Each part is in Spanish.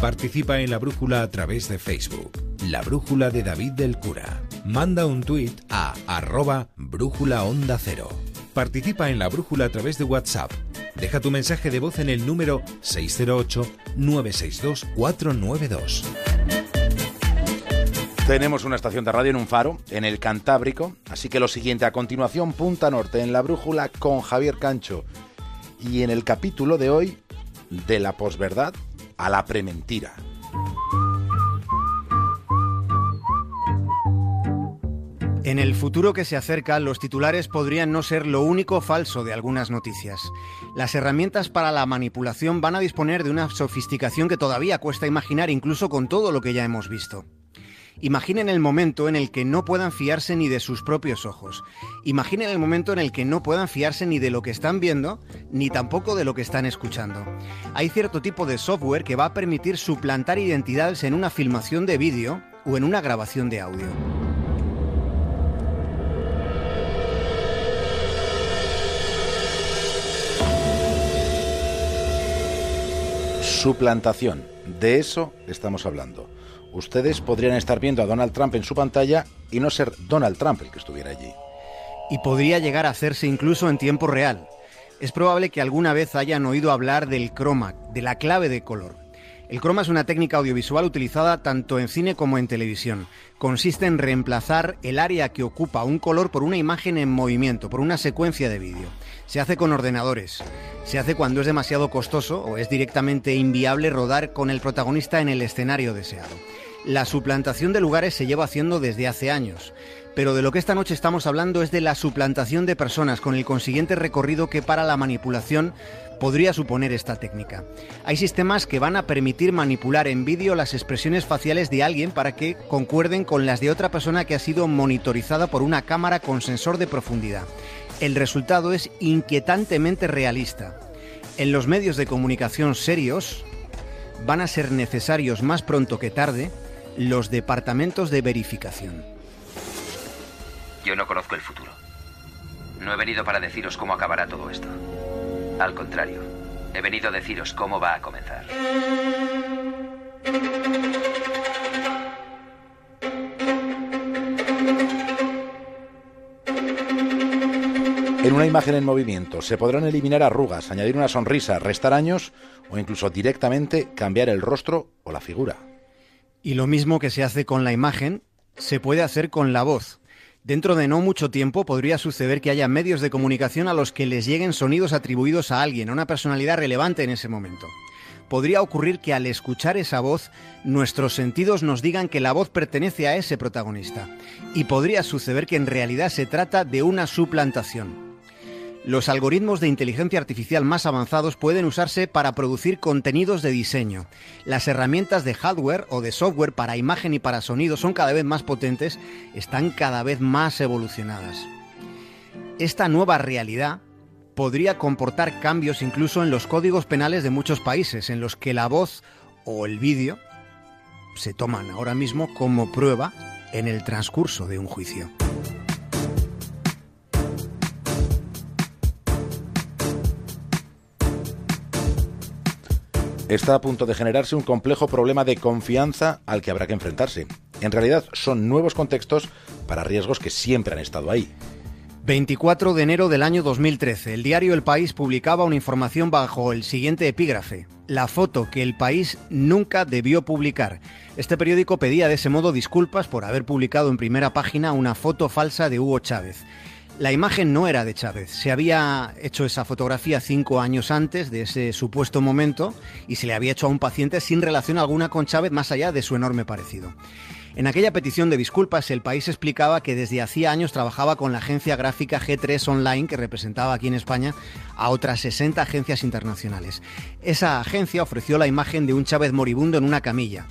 Participa en la brújula a través de Facebook. La brújula de David del Cura. Manda un tuit a arroba brújula onda cero. Participa en la brújula a través de WhatsApp. Deja tu mensaje de voz en el número 608-962-492. Tenemos una estación de radio en un faro, en el Cantábrico, así que lo siguiente a continuación, Punta Norte, en la brújula con Javier Cancho. Y en el capítulo de hoy, de la posverdad a la prementira. En el futuro que se acerca, los titulares podrían no ser lo único falso de algunas noticias. Las herramientas para la manipulación van a disponer de una sofisticación que todavía cuesta imaginar incluso con todo lo que ya hemos visto. Imaginen el momento en el que no puedan fiarse ni de sus propios ojos. Imaginen el momento en el que no puedan fiarse ni de lo que están viendo, ni tampoco de lo que están escuchando. Hay cierto tipo de software que va a permitir suplantar identidades en una filmación de vídeo o en una grabación de audio. Suplantación. De eso estamos hablando ustedes podrían estar viendo a Donald Trump en su pantalla y no ser Donald Trump el que estuviera allí. Y podría llegar a hacerse incluso en tiempo real. Es probable que alguna vez hayan oído hablar del chroma, de la clave de color. El croma es una técnica audiovisual utilizada tanto en cine como en televisión. Consiste en reemplazar el área que ocupa un color por una imagen en movimiento, por una secuencia de vídeo. Se hace con ordenadores. Se hace cuando es demasiado costoso o es directamente inviable rodar con el protagonista en el escenario deseado. La suplantación de lugares se lleva haciendo desde hace años, pero de lo que esta noche estamos hablando es de la suplantación de personas con el consiguiente recorrido que para la manipulación podría suponer esta técnica. Hay sistemas que van a permitir manipular en vídeo las expresiones faciales de alguien para que concuerden con las de otra persona que ha sido monitorizada por una cámara con sensor de profundidad. El resultado es inquietantemente realista. En los medios de comunicación serios van a ser necesarios más pronto que tarde los departamentos de verificación. Yo no conozco el futuro. No he venido para deciros cómo acabará todo esto. Al contrario, he venido a deciros cómo va a comenzar. En una imagen en movimiento se podrán eliminar arrugas, añadir una sonrisa, restar años o incluso directamente cambiar el rostro o la figura. Y lo mismo que se hace con la imagen, se puede hacer con la voz. Dentro de no mucho tiempo podría suceder que haya medios de comunicación a los que les lleguen sonidos atribuidos a alguien, a una personalidad relevante en ese momento. Podría ocurrir que al escuchar esa voz, nuestros sentidos nos digan que la voz pertenece a ese protagonista. Y podría suceder que en realidad se trata de una suplantación. Los algoritmos de inteligencia artificial más avanzados pueden usarse para producir contenidos de diseño. Las herramientas de hardware o de software para imagen y para sonido son cada vez más potentes, están cada vez más evolucionadas. Esta nueva realidad podría comportar cambios incluso en los códigos penales de muchos países, en los que la voz o el vídeo se toman ahora mismo como prueba en el transcurso de un juicio. Está a punto de generarse un complejo problema de confianza al que habrá que enfrentarse. En realidad son nuevos contextos para riesgos que siempre han estado ahí. 24 de enero del año 2013, el diario El País publicaba una información bajo el siguiente epígrafe. La foto que el país nunca debió publicar. Este periódico pedía de ese modo disculpas por haber publicado en primera página una foto falsa de Hugo Chávez. La imagen no era de Chávez. Se había hecho esa fotografía cinco años antes de ese supuesto momento y se le había hecho a un paciente sin relación alguna con Chávez más allá de su enorme parecido. En aquella petición de disculpas, el país explicaba que desde hacía años trabajaba con la agencia gráfica G3 Online, que representaba aquí en España a otras 60 agencias internacionales. Esa agencia ofreció la imagen de un Chávez moribundo en una camilla.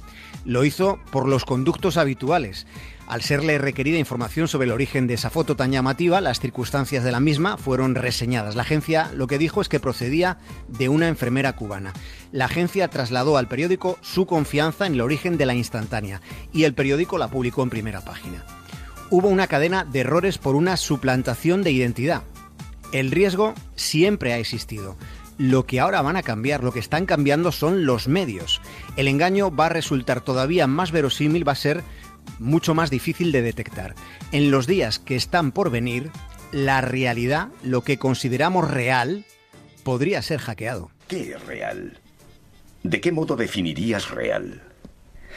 Lo hizo por los conductos habituales. Al serle requerida información sobre el origen de esa foto tan llamativa, las circunstancias de la misma fueron reseñadas. La agencia lo que dijo es que procedía de una enfermera cubana. La agencia trasladó al periódico su confianza en el origen de la instantánea y el periódico la publicó en primera página. Hubo una cadena de errores por una suplantación de identidad. El riesgo siempre ha existido, lo que ahora van a cambiar, lo que están cambiando son los medios. El engaño va a resultar todavía más verosímil, va a ser mucho más difícil de detectar. En los días que están por venir, la realidad, lo que consideramos real, podría ser hackeado. ¿Qué es real? ¿De qué modo definirías real?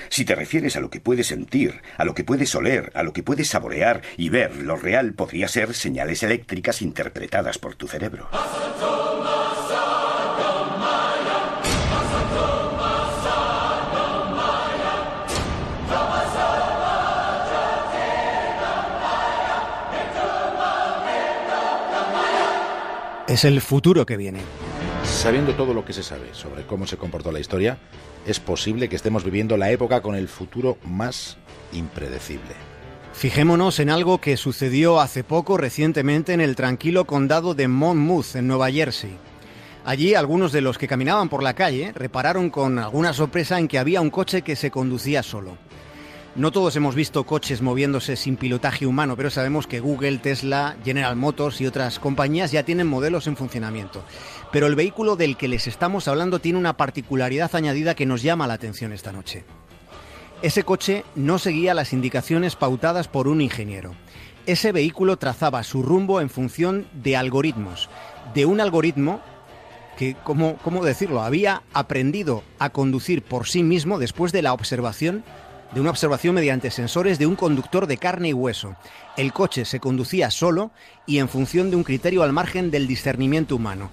Si te refieres a lo que puedes sentir, a lo que puedes oler, a lo que puedes saborear y ver, lo real podría ser señales eléctricas interpretadas por tu cerebro. Es el futuro que viene. Sabiendo todo lo que se sabe sobre cómo se comportó la historia, es posible que estemos viviendo la época con el futuro más impredecible. Fijémonos en algo que sucedió hace poco recientemente en el tranquilo condado de Monmouth, en Nueva Jersey. Allí algunos de los que caminaban por la calle repararon con alguna sorpresa en que había un coche que se conducía solo. No todos hemos visto coches moviéndose sin pilotaje humano, pero sabemos que Google, Tesla, General Motors y otras compañías ya tienen modelos en funcionamiento. Pero el vehículo del que les estamos hablando tiene una particularidad añadida que nos llama la atención esta noche. Ese coche no seguía las indicaciones pautadas por un ingeniero. Ese vehículo trazaba su rumbo en función de algoritmos, de un algoritmo que, ¿cómo, cómo decirlo?, había aprendido a conducir por sí mismo después de la observación de una observación mediante sensores de un conductor de carne y hueso. El coche se conducía solo y en función de un criterio al margen del discernimiento humano.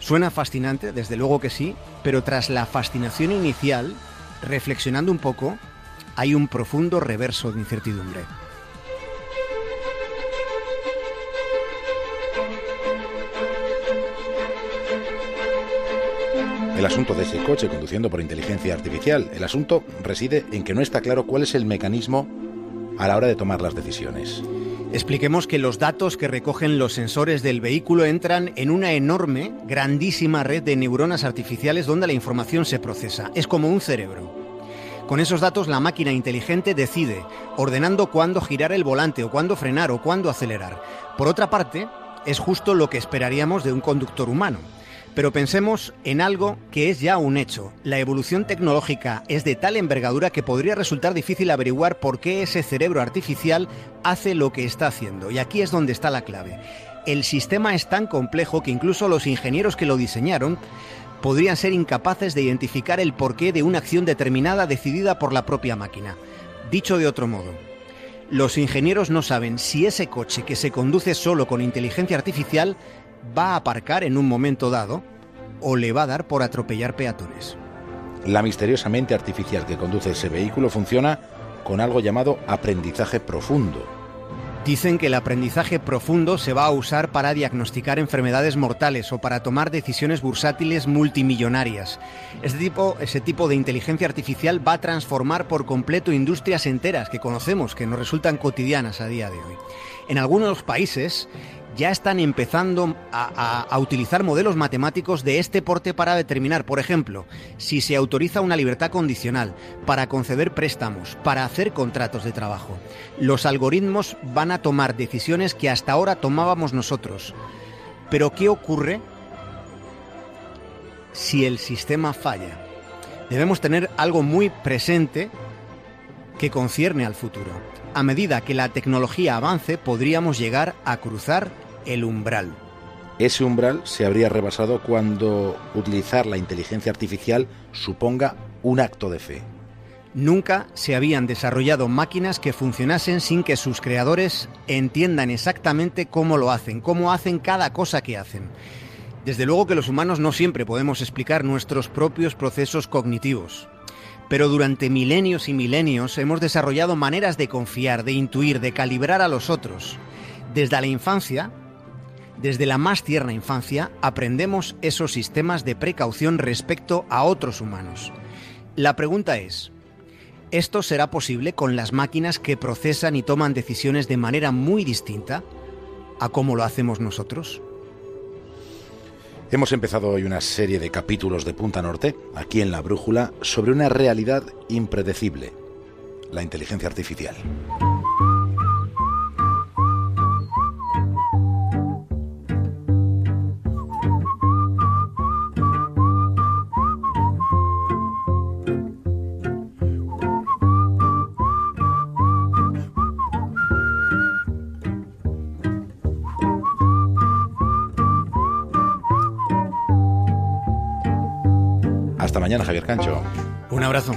Suena fascinante, desde luego que sí, pero tras la fascinación inicial, reflexionando un poco, hay un profundo reverso de incertidumbre. El asunto de ese coche conduciendo por inteligencia artificial. El asunto reside en que no está claro cuál es el mecanismo a la hora de tomar las decisiones. Expliquemos que los datos que recogen los sensores del vehículo entran en una enorme, grandísima red de neuronas artificiales donde la información se procesa. Es como un cerebro. Con esos datos la máquina inteligente decide, ordenando cuándo girar el volante o cuándo frenar o cuándo acelerar. Por otra parte, es justo lo que esperaríamos de un conductor humano. Pero pensemos en algo que es ya un hecho. La evolución tecnológica es de tal envergadura que podría resultar difícil averiguar por qué ese cerebro artificial hace lo que está haciendo. Y aquí es donde está la clave. El sistema es tan complejo que incluso los ingenieros que lo diseñaron podrían ser incapaces de identificar el porqué de una acción determinada decidida por la propia máquina. Dicho de otro modo, los ingenieros no saben si ese coche que se conduce solo con inteligencia artificial va a aparcar en un momento dado o le va a dar por atropellar peatones. La misteriosa mente artificial que conduce ese vehículo funciona con algo llamado aprendizaje profundo. Dicen que el aprendizaje profundo se va a usar para diagnosticar enfermedades mortales o para tomar decisiones bursátiles multimillonarias. Este tipo, ese tipo de inteligencia artificial va a transformar por completo industrias enteras que conocemos, que nos resultan cotidianas a día de hoy. En algunos países, ya están empezando a, utilizar modelos matemáticos de este porte para determinar, por ejemplo, si se autoriza una libertad condicional, para conceder préstamos, para hacer contratos de trabajo. Los algoritmos van a tomar decisiones que hasta ahora tomábamos nosotros. Pero ¿qué ocurre si el sistema falla? Debemos tener algo muy presente que concierne al futuro. A medida que la tecnología avance, podríamos llegar a cruzar el umbral. Ese umbral se habría rebasado cuando utilizar la inteligencia artificial suponga un acto de fe. Nunca se habían desarrollado máquinas que funcionasen sin que sus creadores entiendan exactamente cómo lo hacen, cómo hacen cada cosa que hacen. Desde luego que los humanos no siempre podemos explicar nuestros propios procesos cognitivos. Pero durante milenios y milenios hemos desarrollado maneras de confiar, de intuir, de calibrar a los otros. Desde la infancia, desde la más tierna infancia aprendemos esos sistemas de precaución respecto a otros humanos. La pregunta es, ¿esto será posible con las máquinas que procesan y toman decisiones de manera muy distinta a cómo lo hacemos nosotros? Hemos empezado hoy una serie de capítulos de Punta Norte, aquí en La Brújula, sobre una realidad impredecible, la inteligencia artificial. Mañana, Javier Cancho. Un abrazo.